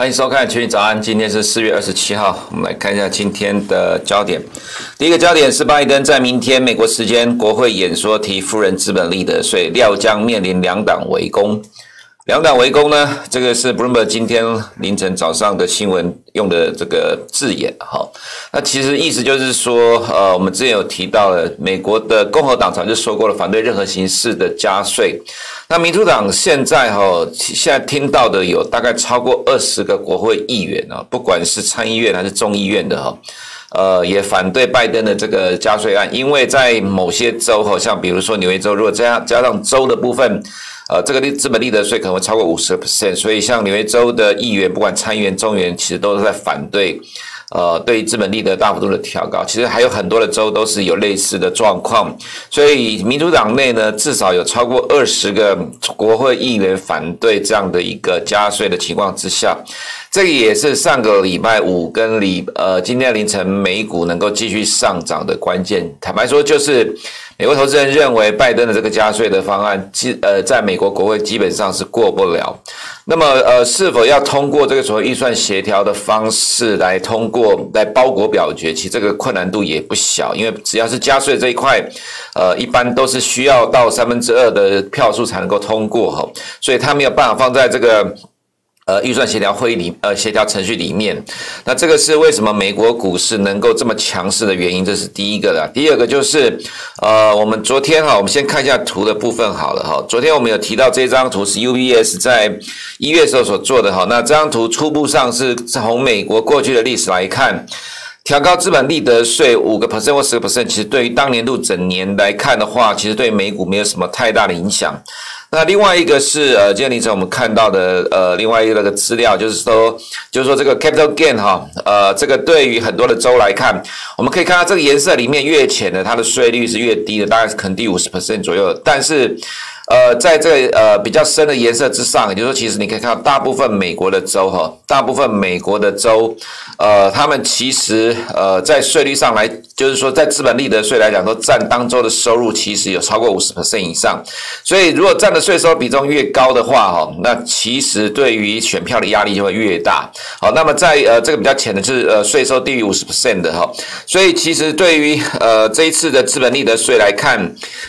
欢迎收看《群益早安》，今天是四月二十七号，我们来看一下今天的焦点。第一个焦点是拜登在明天美国时间国会演说提富人资本利得税，料将面临两党围攻。两党围攻呢，这个是 Bloomberg 今天凌晨早上的新闻用的这个字眼哈。那其实意思就是说，呃，我们之前有提到了，美国的共和党早就说过了，反对任何形式的加税。那民主党现在哈，现在听到的有大概超过二十个国会议员啊，不管是参议院还是众议院的哈，呃，也反对拜登的这个加税案，因为在某些州好，像比如说纽约州，如果加加上州的部分。呃，这个利资本利得税可能会超过五十 percent，所以像纽约州的议员，不管参议员、众议员，其实都是在反对，呃，对资本利得大幅度的调高。其实还有很多的州都是有类似的状况，所以民主党内呢，至少有超过二十个国会议员反对这样的一个加税的情况之下，这个也是上个礼拜五跟礼呃今天凌晨美股能够继续上涨的关键。坦白说，就是。美国投资人认为，拜登的这个加税的方案，基呃，在美国国会基本上是过不了。那么，呃，是否要通过这个所谓预算协调的方式来通过来包裹表决，其实这个困难度也不小，因为只要是加税这一块，呃，一般都是需要到三分之二的票数才能够通过哈，所以他没有办法放在这个。呃，预算协调会议里，呃，协调程序里面，那这个是为什么美国股市能够这么强势的原因，这是第一个的。第二个就是，呃，我们昨天哈，我们先看一下图的部分好了哈。昨天我们有提到这张图是 UBS 在一月时候所做的哈。那这张图初步上是从美国过去的历史来看，调高资本利得税五个 percent 或十个 percent，其实对于当年度整年来看的话，其实对美股没有什么太大的影响。那另外一个是呃，今天凌晨我们看到的呃，另外一个那个资料就是说，就是说这个 capital gain 哈，呃，这个对于很多的州来看，我们可以看到这个颜色里面越浅的，它的税率是越低的，大概是可能低五十 percent 左右，但是。呃，在这呃比较深的颜色之上，也就是说，其实你可以看到大部分美国的州哈，大部分美国的州，呃，他们其实呃在税率上来，就是说在资本利得税来讲，都占当周的收入其实有超过五十 percent 以上。所以如果占的税收比重越高的话，哈，那其实对于选票的压力就会越大。好，那么在呃这个比较浅的就是呃税收低于五十 percent 的哈，所以其实对于呃这一次的资本利得税来看，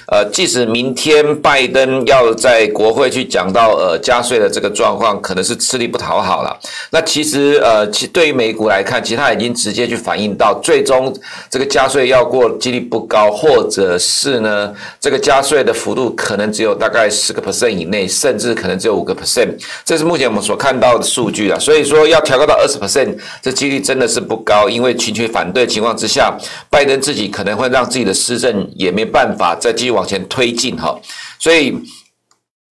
呃，即使明天拜登。要在国会去讲到呃加税的这个状况，可能是吃力不讨好了。那其实呃，其对于美股来看，其实它已经直接去反映到最终这个加加税要过几率不高，或者是呢这个加税的幅度可能只有大概十个 percent 以内，甚至可能只有五个 percent。这是目前我们所看到的数据啊。所以说要调高到二十 percent，这几率真的是不高，因为群群反对情况之下，拜登自己可能会让自己的施政也没办法再继续往前推进哈。所以。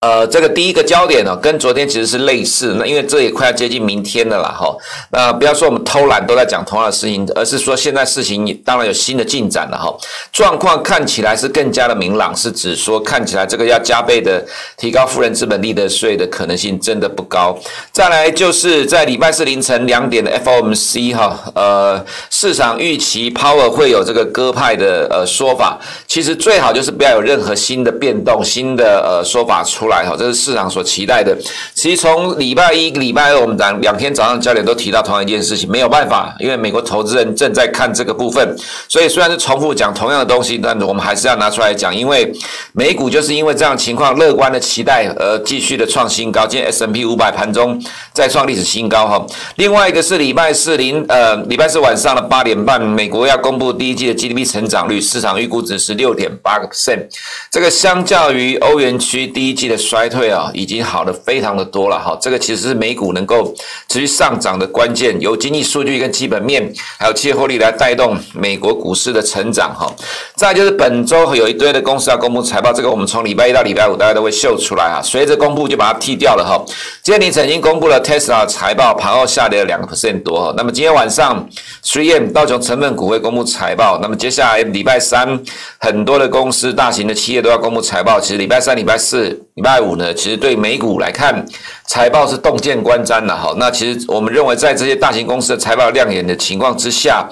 呃，这个第一个焦点呢，跟昨天其实是类似。那因为这也快要接近明天了啦，哈。那不要说我们偷懒都在讲同样的事情，而是说现在事情当然有新的进展了，哈。状况看起来是更加的明朗，是指说看起来这个要加倍的提高富人资本利得税的可能性真的不高。再来就是在礼拜四凌晨两点的 FOMC 哈，呃，市场预期 Power 会有这个鸽派的呃说法，其实最好就是不要有任何新的变动、新的呃说法出来。这是市场所期待的。其实从礼拜一、礼拜二，我们两两天早上焦点都提到同样一件事情，没有办法，因为美国投资人正在看这个部分，所以虽然是重复讲同样的东西，但我们还是要拿出来讲，因为美股就是因为这样情况乐观的期待而继续的创新高。今天 S M P 五百盘中再创历史新高哈。另外一个是礼拜四零呃礼拜四晚上的八点半，美国要公布第一季的 GDP 成长率，市场预估值是六点八个 percent，这个相较于欧元区第一季的。衰退啊，已经好的非常的多了哈，这个其实是美股能够持续上涨的关键，由经济数据跟基本面，还有企业获利来带动美国股市的成长哈。再就是本周有一堆的公司要公布财报，这个我们从礼拜一到礼拜五大家都会秀出来哈，随着公布就把它剔掉了哈。今天凌晨已经公布了 Tesla 财报，盘后下跌了两个 percent 多哈。那么今天晚上 3M 道琼成分股会公布财报，那么接下来礼拜三很多的公司、大型的企业都要公布财报，其实礼拜三、礼拜四、礼拜拜五呢，其实对美股来看，财报是洞见观瞻的哈。那其实我们认为，在这些大型公司的财报亮眼的情况之下，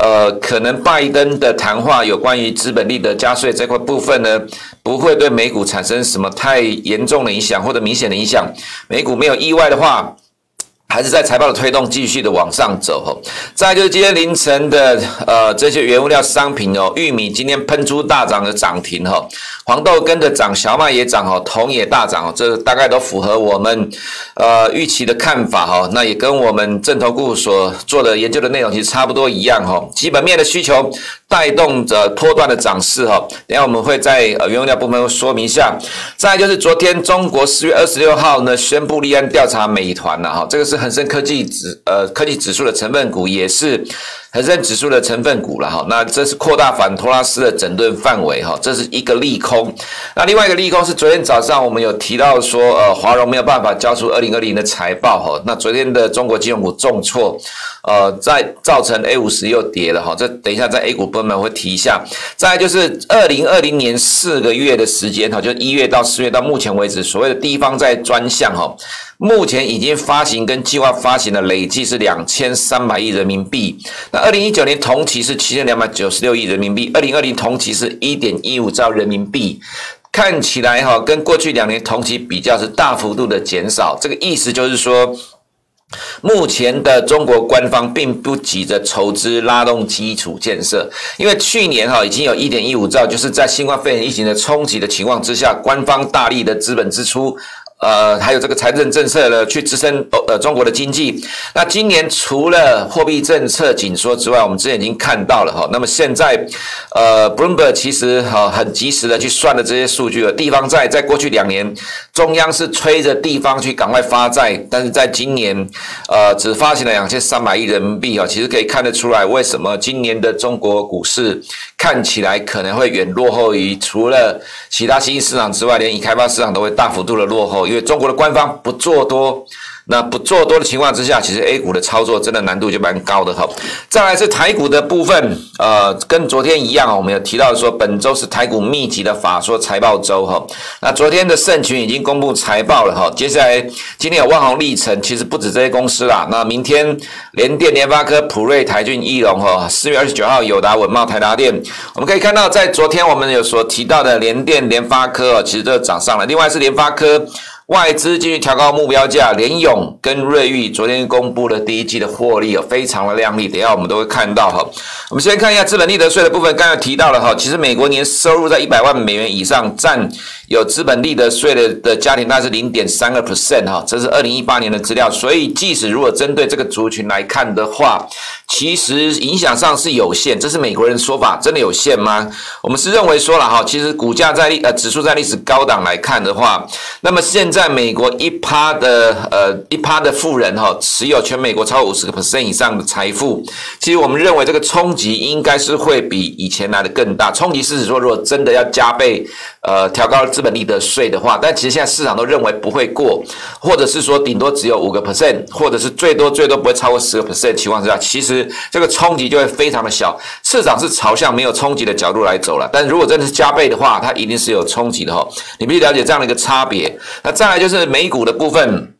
呃，可能拜登的谈话有关于资本利得加税这块部分呢，不会对美股产生什么太严重的影响或者明显的影响。美股没有意外的话。还是在财报的推动继续的往上走吼，再就是今天凌晨的呃这些原物料商品哦，玉米今天喷出大涨的涨停哈，黄豆跟着涨，小麦也涨哈，铜也大涨哦，这大概都符合我们呃预期的看法哈，那也跟我们正投顾所做的研究的内容其实差不多一样哈，基本面的需求带动着波段的涨势哈，等下我们会在呃原物料部分说明一下，再就是昨天中国四月二十六号呢宣布立案调查美团了哈，这个是。恒生科技指呃科技指数的成分股也是恒生指数的成分股了哈，那这是扩大反托拉斯的整顿范围哈，这是一个利空。那另外一个利空是昨天早上我们有提到说，呃，华融没有办法交出二零二零的财报哈，那昨天的中国金融股重挫，呃，在造成 A 五十又跌了哈，这等一下在 A 股部我们会提一下。再就是二零二零年四个月的时间哈，就一月到四月到目前为止，所谓的地方债专项哈。目前已经发行跟计划发行的累计是两千三百亿人民币。那二零一九年同期是七千两百九十六亿人民币，二零二零同期是一点一五兆人民币。看起来哈，跟过去两年同期比较是大幅度的减少。这个意思就是说，目前的中国官方并不急着筹资拉动基础建设，因为去年哈已经有一点一五兆，就是在新冠肺炎疫情的冲击的情况之下，官方大力的资本支出。呃，还有这个财政政策呢，去支撑呃中国的经济。那今年除了货币政策紧缩之外，我们之前已经看到了哈。那么现在，呃，Bloomberg 其实哈很及时的去算了这些数据了。地方债在过去两年，中央是催着地方去赶快发债，但是在今年，呃，只发行了两千三百亿人民币啊。其实可以看得出来，为什么今年的中国股市看起来可能会远落后于除了其他新兴市场之外，连已开发市场都会大幅度的落后。因为中国的官方不做多，那不做多的情况之下，其实 A 股的操作真的难度就蛮高的哈。再来是台股的部分，呃，跟昨天一样，我们有提到说，本周是台股密集的法说财报周哈。那昨天的盛群已经公布财报了哈，接下来今天有万宏、力成，其实不止这些公司啦。那明天联电、联发科、普瑞、台郡、义隆哈，四月二十九号友达、稳茂、台达电，我们可以看到，在昨天我们有所提到的联电、联发科，其实都涨上了。另外是联发科。外资继续调高目标价，联咏跟瑞昱昨天公布了第一季的获利，非常的亮丽。等下我们都会看到哈。我们先看一下资本利得税的部分，刚才提到了哈，其实美国年收入在一百万美元以上占。有资本利得税的的家庭，那是零点三个 percent 哈，这是二零一八年的资料。所以，即使如果针对这个族群来看的话，其实影响上是有限。这是美国人的说法，真的有限吗？我们是认为说了哈，其实股价在历呃指数在历史高档来看的话，那么现在美国一趴的呃一趴的富人哈，持有全美国超五十个 percent 以上的财富，其实我们认为这个冲击应该是会比以前来的更大。冲击是指说，如果真的要加倍呃调高资本利得税的话，但其实现在市场都认为不会过，或者是说顶多只有五个 percent，或者是最多最多不会超过十个 percent 情况之下，其实这个冲击就会非常的小。市场是朝向没有冲击的角度来走了，但如果真的是加倍的话，它一定是有冲击的哈。你必须了解这样的一个差别。那再来就是美股的部分。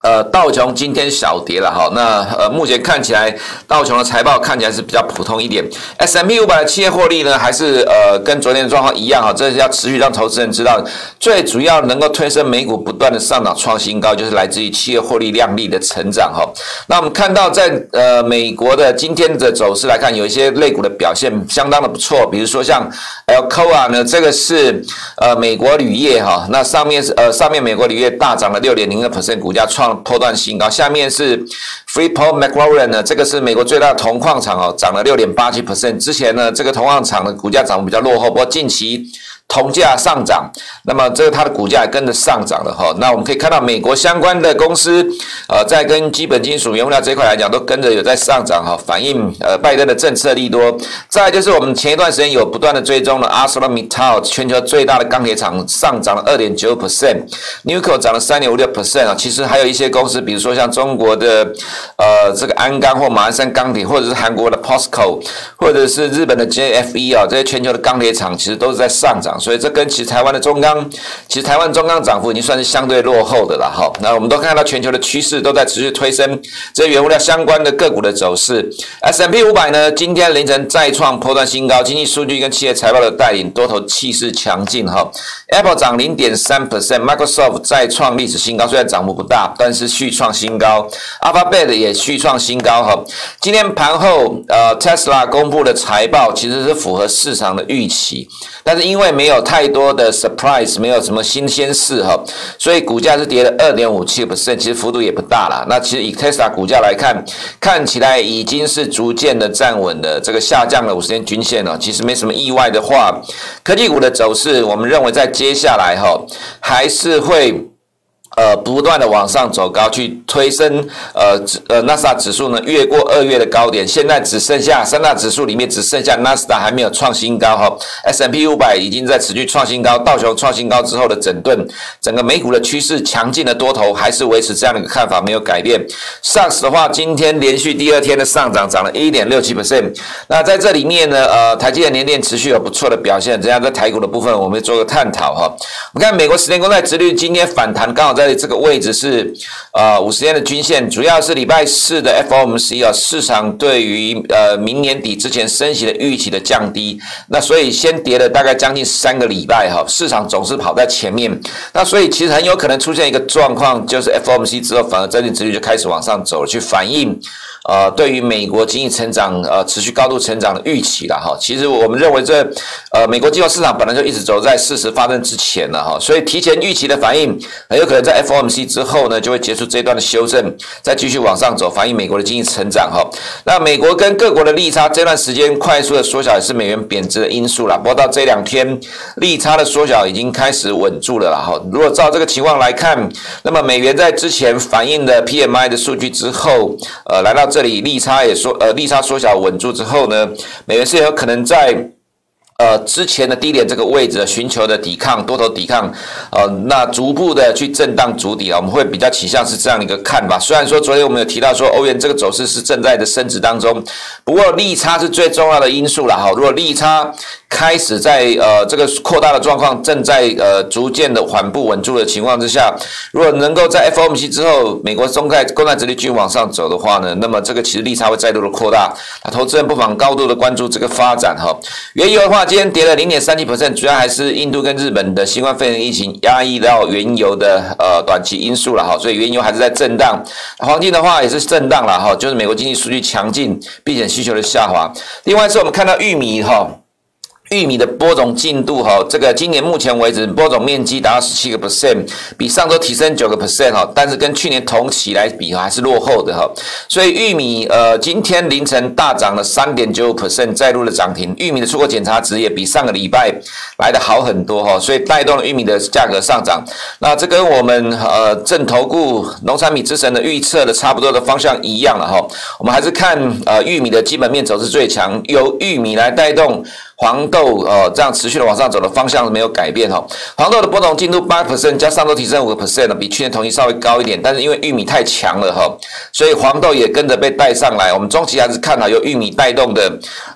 呃，道琼今天小跌了哈，那呃，目前看起来道琼的财报看起来是比较普通一点。S M P 五百的企业获利呢，还是呃跟昨天的状况一样哈，这是要持续让投资人知道，最主要能够推升美股不断的上涨创新高，就是来自于企业获利亮丽的成长哈。那我们看到在呃美国的今天的走势来看，有一些类股的表现相当的不错，比如说像 Alcoa 呢，这个是呃美国铝业哈，那上面是呃上面美国铝业大涨了六点零个 percent，股价创。破断新高，下面是 Freeport-McMoRan 呢，这个是美国最大的铜矿厂哦，涨了六点八七 percent。之前呢，这个铜矿厂的股价涨得比较落后，不过近期。铜价上涨，那么这个它的股价也跟着上涨了哈。那我们可以看到，美国相关的公司，呃，在跟基本金属、原物料这一块来讲，都跟着有在上涨哈，反映呃拜登的政策利多。再就是我们前一段时间有不断的追踪了 ArcelorMittal 全球最大的钢铁厂上涨了二点九 percent，Nucor 涨了三点五六 percent 啊。其实还有一些公司，比如说像中国的呃这个鞍钢或马鞍山钢铁，或者是韩国的 POSCO，或者是日本的 JFE 啊，这些全球的钢铁厂其实都是在上涨。所以这跟其实台湾的中钢，其实台湾中钢涨幅已经算是相对落后的了哈。那我们都看到全球的趋势都在持续推升这些原物料相关的个股的走势。S M P 五百呢，今天凌晨再创波段新高，经济数据跟企业财报的带领，多头气势强劲哈。Apple 涨零点三 percent，Microsoft 再创历史新高，虽然涨幅不大，但是续创新高。Alphabet 也续创新高哈。今天盘后，呃，Tesla 公布的财报其实是符合市场的预期，但是因为没没有太多的 surprise，没有什么新鲜事哈，所以股价是跌了二点五七 percent，其实幅度也不大了。那其实以 Tesla 股价来看，看起来已经是逐渐的站稳的这个下降了五十天均线了。其实没什么意外的话，科技股的走势，我们认为在接下来哈还是会。呃，不断的往上走高，去推升呃指呃纳斯达指数呢，越过二月的高点，现在只剩下三大指数里面只剩下纳斯达还没有创新高哈，S M P 五百已经在持续创新高，道琼创新高之后的整顿，整个美股的趋势强劲的多头还是维持这样的一个看法没有改变。SARS 的话，今天连续第二天的上涨，涨了一点六七 percent。那在这里面呢，呃，台积电年电持续有不错的表现，这样在台股的部分，我们做个探讨哈。我们看美国十年公债殖率今天反弹，刚好在。这个位置是呃五十天的均线，主要是礼拜四的 FOMC 啊，市场对于呃明年底之前升息的预期的降低，那所以先跌了大概将近三个礼拜哈，市场总是跑在前面，那所以其实很有可能出现一个状况，就是 FOMC 之后反而债券殖利率就开始往上走，去反映。呃，对于美国经济成长，呃，持续高度成长的预期了哈。其实我们认为这，呃，美国金融市场本来就一直走在事实发生之前了哈，所以提前预期的反应很有可能在 FOMC 之后呢，就会结束这一段的修正，再继续往上走，反映美国的经济成长哈。那美国跟各国的利差这段时间快速的缩小，也是美元贬值的因素了。不过到这两天，利差的缩小已经开始稳住了了哈。如果照这个情况来看，那么美元在之前反映的 PMI 的数据之后，呃，来到这。这里利差也缩，呃，利差缩小稳住之后呢，美元是有可能在。呃，之前的低点这个位置寻求的抵抗，多头抵抗，呃，那逐步的去震荡筑底啊，我们会比较倾向是这样一个看法。虽然说昨天我们有提到说欧元这个走势是正在的升值当中，不过利差是最重要的因素了哈。如果利差开始在呃这个扩大的状况正在呃逐渐的缓步稳住的情况之下，如果能够在 FOMC 之后，美国中债公债殖利率往上走的话呢，那么这个其实利差会再度的扩大，那投资人不妨高度的关注这个发展哈。原油的话。今天跌了零点三七 percent，主要还是印度跟日本的新冠肺炎疫情压抑到原油的呃短期因素了哈，所以原油还是在震荡。黄金的话也是震荡了哈，就是美国经济数据强劲，并且需求的下滑。另外是我们看到玉米哈。玉米的播种进度哈，这个今年目前为止播种面积达到十七个 percent，比上周提升九个 percent 哈，但是跟去年同期来比还是落后的哈。所以玉米呃今天凌晨大涨了三点九五 percent，再度的涨停。玉米的出口检查值也比上个礼拜来的好很多哈，所以带动了玉米的价格上涨。那这跟我们呃正投顾农产品之神的预测的差不多的方向一样了哈。我们还是看呃玉米的基本面走势最强，由玉米来带动。黄豆呃，这样持续的往上走的方向没有改变哈。黄豆的波动进度八 percent，加上周提升五个 percent 呢，比去年同期稍微高一点。但是因为玉米太强了哈，所以黄豆也跟着被带上来。我们中期还是看好由玉米带动的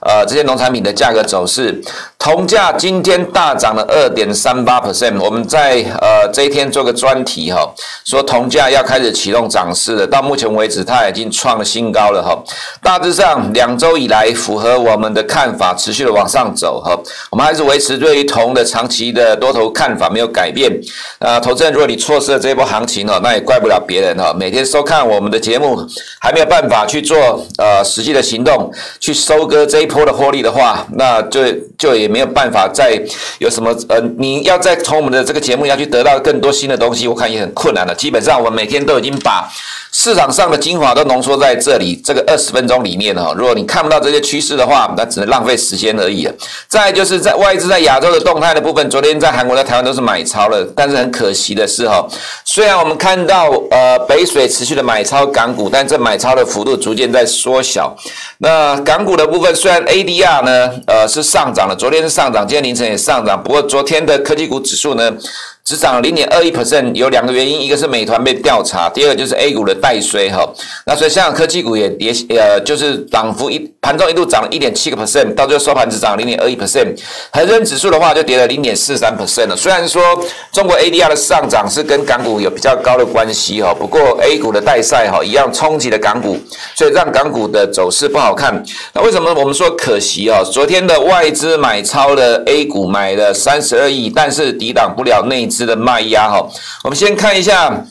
呃这些农产品的价格走势。铜价今天大涨了二点三八 percent。我们在呃这一天做个专题哈，说铜价要开始启动涨势了。到目前为止，它已经创了新高了哈。大致上两周以来符合我们的看法，持续的往上。走哈，我们还是维持对于铜的长期的多头看法没有改变。啊，投资人，如果你错失了这一波行情哦，那也怪不了别人哈。每天收看我们的节目，还没有办法去做呃实际的行动去收割这一波的获利的话，那就就也没有办法再有什么呃，你要再从我们的这个节目要去得到更多新的东西，我看也很困难了。基本上我们每天都已经把。市场上的精华都浓缩在这里，这个二十分钟里面哈。如果你看不到这些趋势的话，那只能浪费时间而已了。再就是在外资在亚洲的动态的部分，昨天在韩国、在台湾都是买超了，但是很可惜的是哈，虽然我们看到呃北水持续的买超港股，但这买超的幅度逐渐在缩小。那港股的部分虽然 ADR 呢呃是上涨昨天是上涨，今天凌晨也上涨，不过昨天的科技股指数呢。只涨零点二一 percent，有两个原因，一个是美团被调查，第二个就是 A 股的带衰哈。那所以香港科技股也跌，呃，就是涨幅一盘中一度涨了一点七个 percent，到最后收盘只涨零点二一 percent。恒生指数的话就跌了零点四三 percent 了。虽然说中国 ADR 的上涨是跟港股有比较高的关系哈，不过 A 股的带衰哈一样冲击了港股，所以让港股的走势不好看。那为什么我们说可惜啊？昨天的外资买超了 A 股买了三十二亿，但是抵挡不了内资的卖压哈，我们先看一下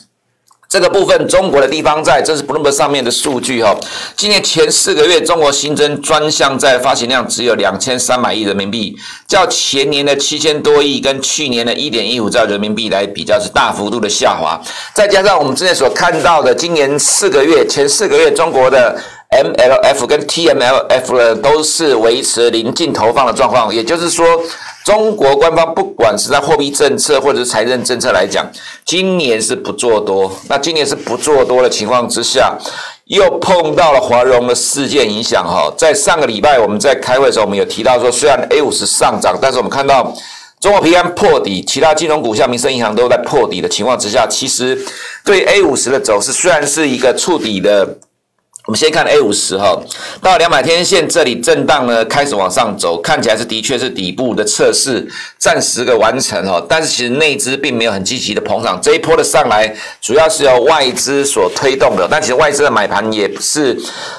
这个部分，中国的地方债，这是 Bloomberg 上面的数据哈。今年前四个月，中国新增专项债发行量只有两千三百亿人民币，较前年的七千多亿跟去年的一点一五兆人民币来比较是大幅度的下滑。再加上我们之前所看到的，今年四个月前四个月中国的 MLF 跟 TMLF 呢，都是维持临近投放的状况，也就是说。中国官方不管是在货币政策或者是财政政策来讲，今年是不做多。那今年是不做多的情况之下，又碰到了华融的事件影响哈。在上个礼拜我们在开会的时候，我们有提到说，虽然 A 五十上涨，但是我们看到中国平安破底，其他金融股像民生银行都在破底的情况之下，其实对 A 五十的走势虽然是一个触底的。我们先看 A 五十哈，到两百天线这里震荡呢，开始往上走，看起来是的确是底部的测试，暂时的完成哈。但是其实内资并没有很积极的捧场，这一波的上来主要是由外资所推动的，但其实外资的买盘也是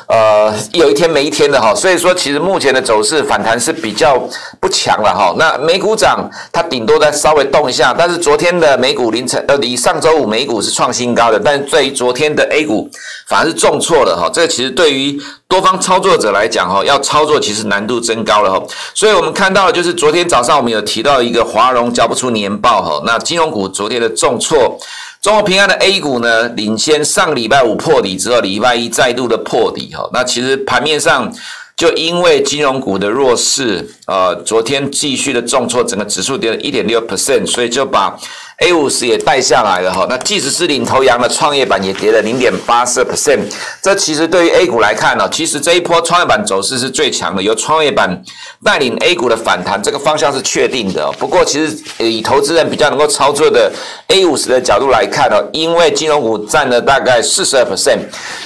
呃有一天没一天的哈。所以说，其实目前的走势反弹是比较不强了哈。那美股涨，它顶多再稍微动一下，但是昨天的美股凌晨呃，离上周五美股是创新高的，但是对于昨天的 A 股反而是重挫了哈。这其实对于多方操作者来讲，哈，要操作其实难度增高了，哈。所以我们看到的就是昨天早上我们有提到一个华融交不出年报，哈。那金融股昨天的重挫，中国平安的 A 股呢，领先上礼拜五破底之后，礼拜一再度的破底，哈。那其实盘面上就因为金融股的弱势，呃，昨天继续的重挫，整个指数跌了一点六 percent，所以就把。A 五十也带下来了哈，那即使是领头羊的创业板也跌了零点八四 percent，这其实对于 A 股来看呢，其实这一波创业板走势是最强的，由创业板带领 A 股的反弹，这个方向是确定的。不过，其实以投资人比较能够操作的 A 五十的角度来看呢，因为金融股占了大概四十二 percent，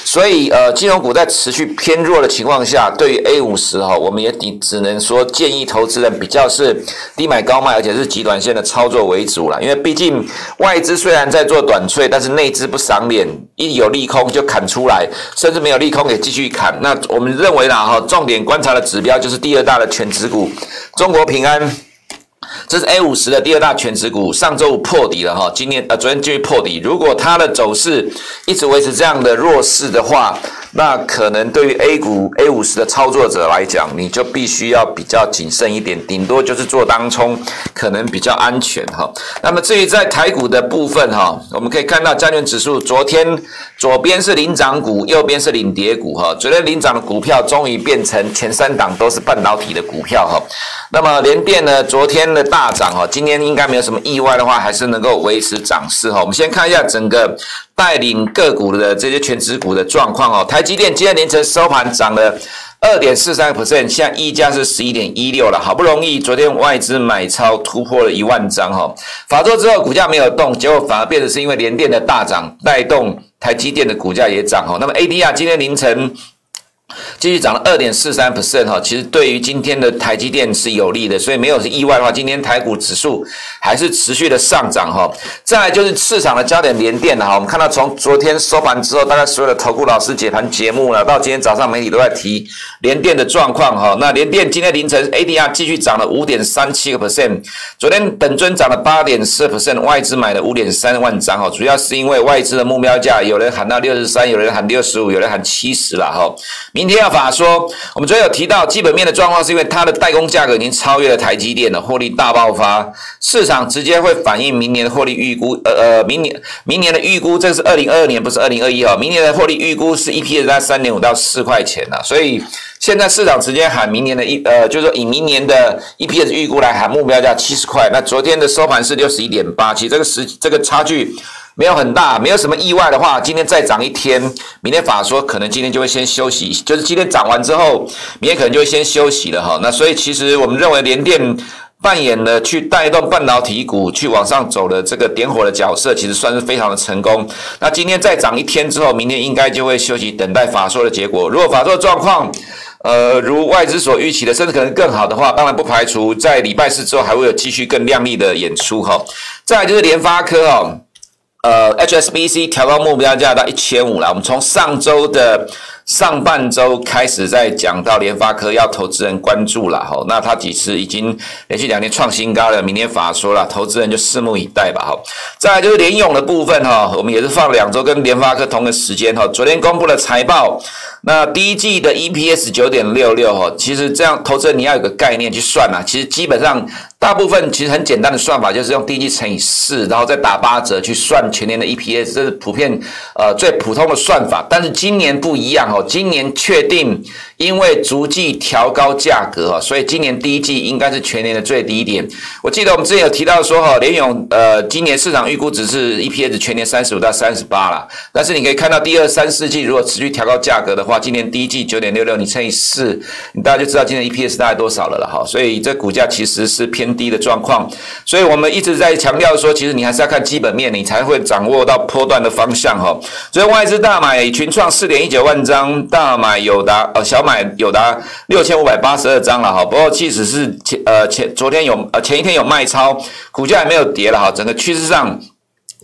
所以呃，金融股在持续偏弱的情况下，对于 A 五十哈，我们也只只能说建议投资人比较是低买高卖，而且是极短线的操作为主了，因为毕竟。外资虽然在做短脆，但是内资不赏脸，一有利空就砍出来，甚至没有利空也继续砍。那我们认为呢，哈，重点观察的指标就是第二大的权值股，中国平安，这是 A 五十的第二大全值股，上周五破底了哈，今天呃昨天继续破底，如果它的走势一直维持这样的弱势的话。那可能对于 A 股 A 五十的操作者来讲，你就必须要比较谨慎一点，顶多就是做当冲，可能比较安全哈。那么至于在台股的部分哈，我们可以看到加权指数昨天左边是领涨股，右边是领跌股哈。昨天领涨的股票终于变成前三档都是半导体的股票哈。那么联电呢，昨天的大涨哈，今天应该没有什么意外的话，还是能够维持涨势哈。我们先看一下整个。带领个股的这些权值股的状况哦，台积电今天凌晨收盘涨了二点四三个 percent，现在溢价是十一点一六了，好不容易昨天外资买超突破了一万张哈，法作之后股价没有动，结果反而变成是因为联电的大涨带动台积电的股价也涨哈，那么 ADR 今天凌晨。继续涨了二点四三 percent 哈，其实对于今天的台积电是有利的，所以没有是意外的话，今天台股指数还是持续的上涨哈。再来就是市场的焦点联电了哈，我们看到从昨天收盘之后，大概所有的投顾老师解盘节目呢，到今天早上媒体都在提联电的状况哈。那联电今天凌晨 ADR 继续涨了五点三七个 percent，昨天本尊涨了八点四 percent，外资买了五点三万张哈，主要是因为外资的目标价有人喊到六十三，有人喊六十五，有人喊七十了哈。明天要法说，我们昨天有提到基本面的状况，是因为它的代工价格已经超越了台积电的，获利大爆发，市场直接会反映明年的获利预估。呃呃，明年明年的预估，这是二零二二年，不是二零二一啊。明年的获利预估是一批在三点五到四块钱呐，所以现在市场直接喊明年的一呃，就是说以明年的 EPS 预估来喊目标价七十块。那昨天的收盘是六十一点八，其实这个时这个差距。没有很大，没有什么意外的话，今天再涨一天，明天法说可能今天就会先休息，就是今天涨完之后，明天可能就会先休息了哈。那所以其实我们认为联电扮演了去带动半导体股去往上走的这个点火的角色，其实算是非常的成功。那今天再涨一天之后，明天应该就会休息，等待法说的结果。如果法说状况，呃，如外资所预期的，甚至可能更好的话，当然不排除在礼拜四之后还会有继续更亮丽的演出哈。再来就是联发科哦，呃，HSBC 调高目标价到一千五了。我们从上周的。上半周开始在讲到联发科要投资人关注了哈，那他几次已经连续两天创新高了，明天法说了，投资人就拭目以待吧哈。再来就是联咏的部分哈，我们也是放两周跟联发科同个时间哈，昨天公布了财报，那第一季的 EPS 九点六六哈，其实这样投资人你要有个概念去算啊，其实基本上。大部分其实很简单的算法，就是用第一季乘以四，然后再打八折去算全年的 EPS，这是普遍呃最普通的算法。但是今年不一样哦，今年确定因为逐季调高价格哦，所以今年第一季应该是全年的最低点。我记得我们之前有提到说哈，联咏呃今年市场预估值是 EPS 全年三十五到三十八啦。但是你可以看到第二三四季如果持续调高价格的话，今年第一季九点六六，你乘以四，你大家就知道今年 EPS 大概多少了了哈。所以这股价其实是偏。低的状况，所以我们一直在强调说，其实你还是要看基本面，你才会掌握到波段的方向哈。所以外资大买群创四点一九万张，大买友达呃小买有的六千五百八十二张了哈。不过即使是前呃前昨天有呃前一天有卖超，股价也没有跌了哈，整个趋势上。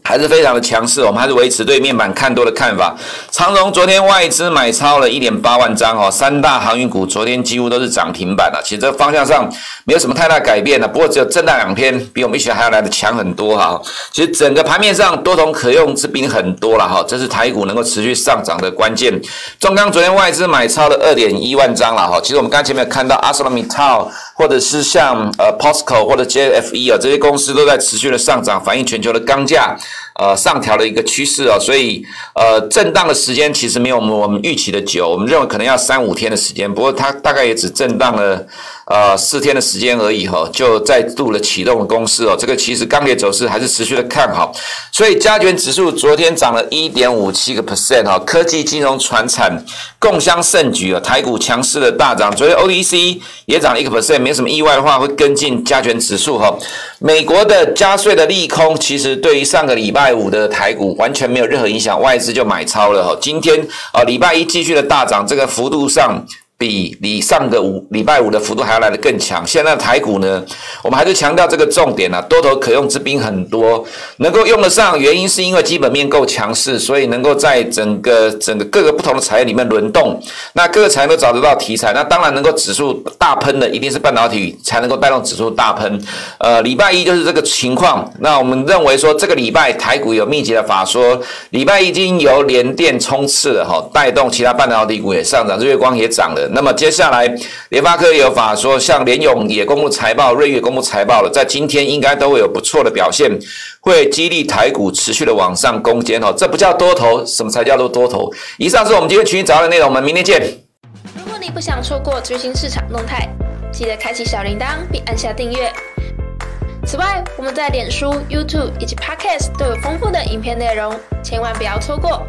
还是非常的强势，我们还是维持对面板看多的看法。长荣昨天外资买超了一点八万张哦，三大航运股昨天几乎都是涨停板了。其实这方向上没有什么太大改变的，不过只有震荡两天，比我们预期还要来的强很多哈。其实整个盘面上多头可用之兵很多了哈，这是台股能够持续上涨的关键。中钢昨天外资买超了二点一万张了哈。其实我们刚才前面有看到阿斯拉米套，或者是像呃 POSCO 或者 JFE 啊这些公司都在持续的上涨，反映全球的钢价。呃，上调的一个趋势哦，所以呃，震荡的时间其实没有我们我们预期的久，我们认为可能要三五天的时间，不过它大概也只震荡了。呃，四天的时间而已哈，就再度的启动了攻势哦。这个其实钢铁走势还是持续的看好，所以加权指数昨天涨了一点五七个 percent 哈。科技、金融、传产共襄盛举啊，台股强势的大涨。昨天 OTC 也涨了一个 percent，没什么意外的话会跟进加权指数哈。美国的加税的利空，其实对于上个礼拜拜五的台股完全没有任何影响，外资就买超了哈。今天啊，礼拜一继续的大涨，这个幅度上。比你上个五礼拜五的幅度还要来得更强。现在的台股呢，我们还是强调这个重点啊，多头可用之兵很多，能够用得上，原因是因为基本面够强势，所以能够在整个整个各个不同的产业里面轮动。那各个产业都找得到题材，那当然能够指数大喷的，一定是半导体才能够带动指数大喷。呃，礼拜一就是这个情况。那我们认为说，这个礼拜台股有密集的法说，礼拜一已经由联电冲刺了哈，带动其他半导体股也上涨，日月光也涨了。那么接下来，联发科也有法说，像联咏也公布财报，瑞昱也公布财报了，在今天应该都会有不错的表现，会激励台股持续的往上攻坚哦。这不叫多头，什么才叫做多头？以上是我们今天群益早的内容，我们明天见。如果你不想错过最新市场动态，记得开启小铃铛并按下订阅。此外，我们在脸书、YouTube 以及 Podcast 都有丰富的影片内容，千万不要错过。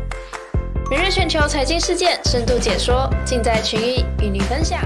每日全球财经事件深度解说，尽在群益与你分享。